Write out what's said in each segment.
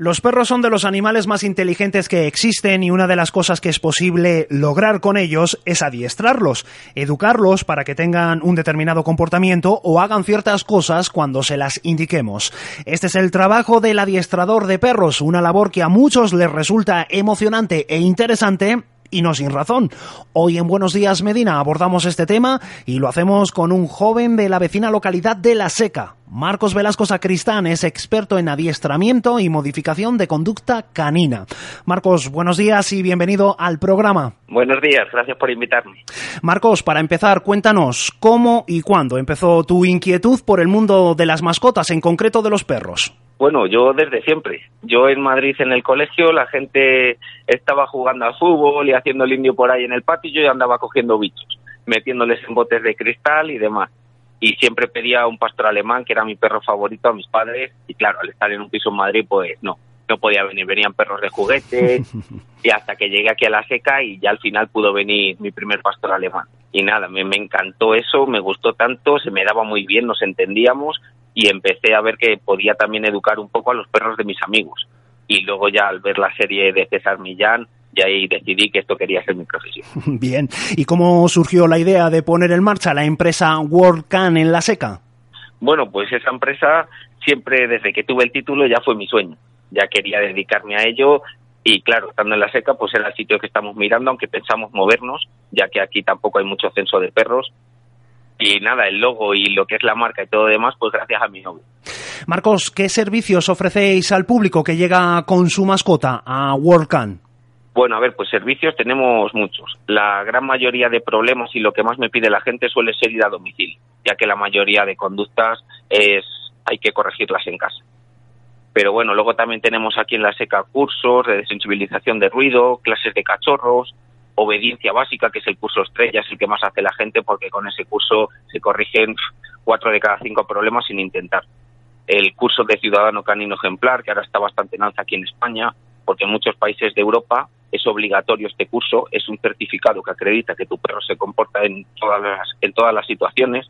Los perros son de los animales más inteligentes que existen y una de las cosas que es posible lograr con ellos es adiestrarlos, educarlos para que tengan un determinado comportamiento o hagan ciertas cosas cuando se las indiquemos. Este es el trabajo del adiestrador de perros, una labor que a muchos les resulta emocionante e interesante y no sin razón. Hoy en Buenos Días Medina abordamos este tema y lo hacemos con un joven de la vecina localidad de La Seca. Marcos Velasco Sacristán es experto en adiestramiento y modificación de conducta canina. Marcos, buenos días y bienvenido al programa. Buenos días, gracias por invitarme. Marcos, para empezar, cuéntanos cómo y cuándo empezó tu inquietud por el mundo de las mascotas, en concreto de los perros. Bueno, yo desde siempre. Yo en Madrid en el colegio la gente estaba jugando al fútbol y haciendo el indio por ahí en el patio y yo andaba cogiendo bichos, metiéndoles en botes de cristal y demás. Y siempre pedía un pastor alemán, que era mi perro favorito, a mis padres. Y claro, al estar en un piso en Madrid, pues no, no podía venir. Venían perros de juguete y hasta que llegué aquí a la seca y ya al final pudo venir mi primer pastor alemán. Y nada, me, me encantó eso, me gustó tanto, se me daba muy bien, nos entendíamos y empecé a ver que podía también educar un poco a los perros de mis amigos. Y luego ya al ver la serie de César Millán, ya ahí decidí que esto quería ser mi profesión. Bien, ¿y cómo surgió la idea de poner en marcha la empresa WorldCan en La Seca? Bueno, pues esa empresa siempre desde que tuve el título ya fue mi sueño. Ya quería dedicarme a ello y claro, estando en La Seca pues era el sitio que estamos mirando, aunque pensamos movernos, ya que aquí tampoco hay mucho censo de perros y nada, el logo y lo que es la marca y todo lo demás, pues gracias a mi novio. Marcos, ¿qué servicios ofrecéis al público que llega con su mascota a WorldCan? Bueno, a ver, pues servicios tenemos muchos. La gran mayoría de problemas y lo que más me pide la gente suele ser ir a domicilio, ya que la mayoría de conductas es hay que corregirlas en casa. Pero bueno, luego también tenemos aquí en la SECA cursos de desensibilización de ruido, clases de cachorros, obediencia básica, que es el curso estrella, es el que más hace la gente porque con ese curso se corrigen cuatro de cada cinco problemas sin intentar. El curso de ciudadano canino ejemplar, que ahora está bastante en alza aquí en España, porque en muchos países de Europa es obligatorio este curso, es un certificado que acredita que tu perro se comporta en todas las, en todas las situaciones.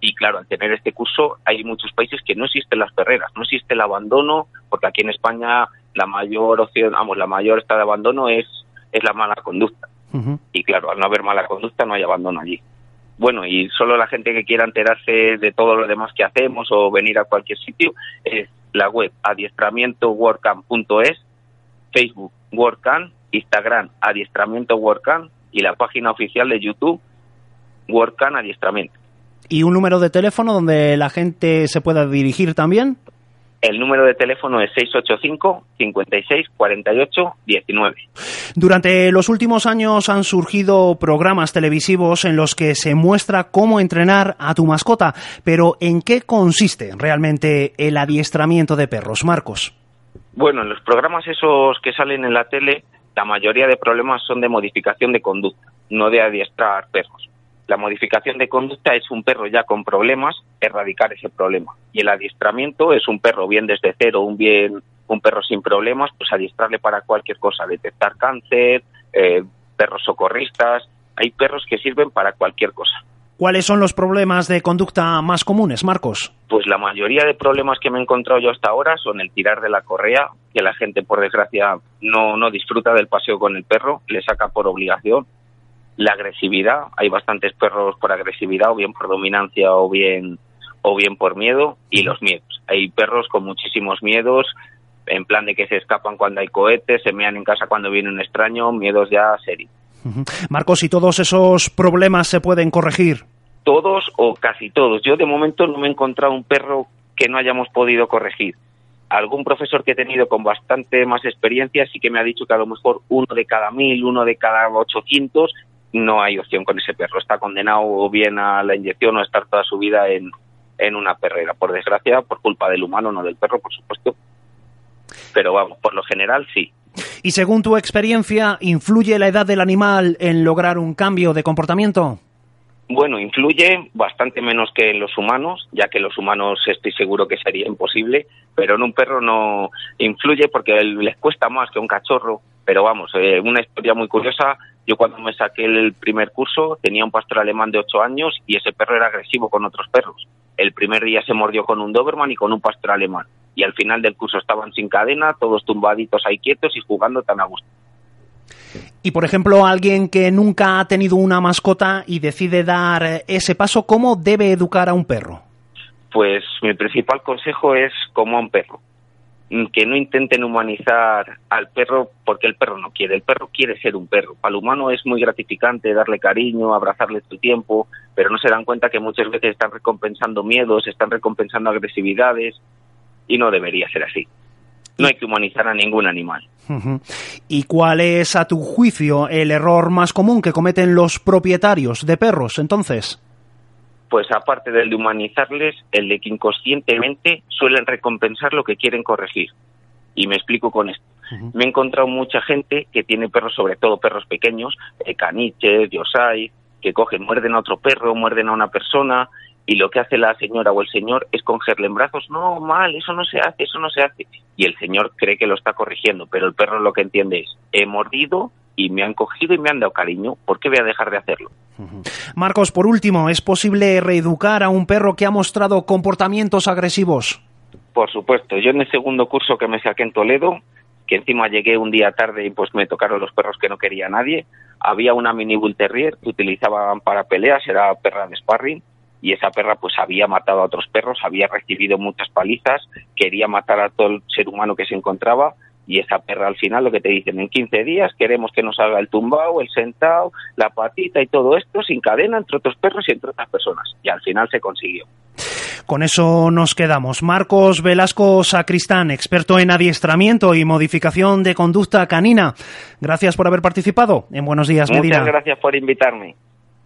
Y claro, al tener este curso hay muchos países que no existen las perreras, no existe el abandono, porque aquí en España la mayor opción, vamos, la mayor estado de abandono es, es la mala conducta. Y claro, al no haber mala conducta no hay abandono allí. Bueno, y solo la gente que quiera enterarse de todo lo demás que hacemos o venir a cualquier sitio es la web adiestramientoworkcamp.es, Facebook WordCamp, Instagram Adiestramiento WordCamp y la página oficial de YouTube WordCamp Adiestramiento. ¿Y un número de teléfono donde la gente se pueda dirigir también? El número de teléfono es 685 56 48 19. Durante los últimos años han surgido programas televisivos en los que se muestra cómo entrenar a tu mascota, pero ¿en qué consiste realmente el adiestramiento de perros, Marcos? Bueno, en los programas esos que salen en la tele, la mayoría de problemas son de modificación de conducta, no de adiestrar perros. La modificación de conducta es un perro ya con problemas, erradicar ese problema. Y el adiestramiento es un perro bien desde cero, un bien un perro sin problemas, pues adiestrarle para cualquier cosa, detectar cáncer, eh, perros socorristas. Hay perros que sirven para cualquier cosa. ¿Cuáles son los problemas de conducta más comunes, Marcos? Pues la mayoría de problemas que me he encontrado yo hasta ahora son el tirar de la correa, que la gente por desgracia no, no disfruta del paseo con el perro, le saca por obligación, la agresividad, hay bastantes perros por agresividad o bien por dominancia o bien o bien por miedo y los miedos. Hay perros con muchísimos miedos, en plan de que se escapan cuando hay cohetes, se mean en casa cuando viene un extraño, miedos ya serios. Marcos, ¿y todos esos problemas se pueden corregir? Todos o casi todos. Yo de momento no me he encontrado un perro que no hayamos podido corregir. Algún profesor que he tenido con bastante más experiencia sí que me ha dicho que a lo mejor uno de cada mil, uno de cada ochocientos no hay opción con ese perro. Está condenado o bien a la inyección o a estar toda su vida en, en una perrera. Por desgracia, por culpa del humano, no del perro, por supuesto. Pero vamos, por lo general sí. Y según tu experiencia, ¿influye la edad del animal en lograr un cambio de comportamiento? Bueno, influye bastante menos que en los humanos, ya que los humanos estoy seguro que sería imposible, pero en un perro no influye porque les cuesta más que un cachorro. Pero vamos, eh, una historia muy curiosa, yo cuando me saqué el primer curso tenía un pastor alemán de 8 años y ese perro era agresivo con otros perros. El primer día se mordió con un Doberman y con un pastor alemán. Y al final del curso estaban sin cadena, todos tumbaditos ahí quietos y jugando tan a gusto. Y por ejemplo, alguien que nunca ha tenido una mascota y decide dar ese paso, ¿cómo debe educar a un perro? Pues mi principal consejo es como a un perro. Que no intenten humanizar al perro porque el perro no quiere. El perro quiere ser un perro. Para el humano es muy gratificante darle cariño, abrazarle tu tiempo, pero no se dan cuenta que muchas veces están recompensando miedos, están recompensando agresividades y no debería ser así. No hay que humanizar a ningún animal. ¿Y cuál es, a tu juicio, el error más común que cometen los propietarios de perros, entonces? Pues aparte del de humanizarles, el de que inconscientemente suelen recompensar lo que quieren corregir. Y me explico con esto. Me he encontrado mucha gente que tiene perros, sobre todo perros pequeños, eh, caniches, yosai, que cogen, muerden a otro perro, muerden a una persona, y lo que hace la señora o el señor es cogerle en brazos, no, mal, eso no se hace, eso no se hace. Y el señor cree que lo está corrigiendo, pero el perro lo que entiende es, he mordido y me han cogido y me han dado cariño, ¿por qué voy a dejar de hacerlo? Marcos, por último, ¿es posible reeducar a un perro que ha mostrado comportamientos agresivos? Por supuesto, yo en el segundo curso que me saqué en Toledo, que encima llegué un día tarde y pues me tocaron los perros que no quería nadie, había una mini bull terrier que utilizaban para peleas, era perra de sparring, y esa perra pues había matado a otros perros, había recibido muchas palizas, quería matar a todo el ser humano que se encontraba y esa perra al final lo que te dicen en 15 días queremos que nos haga el tumbao, el sentado, la patita y todo esto sin cadena entre otros perros y entre otras personas y al final se consiguió. Con eso nos quedamos. Marcos Velasco Sacristán, experto en adiestramiento y modificación de conducta canina. Gracias por haber participado en Buenos Días, Medina. Muchas gracias por invitarme.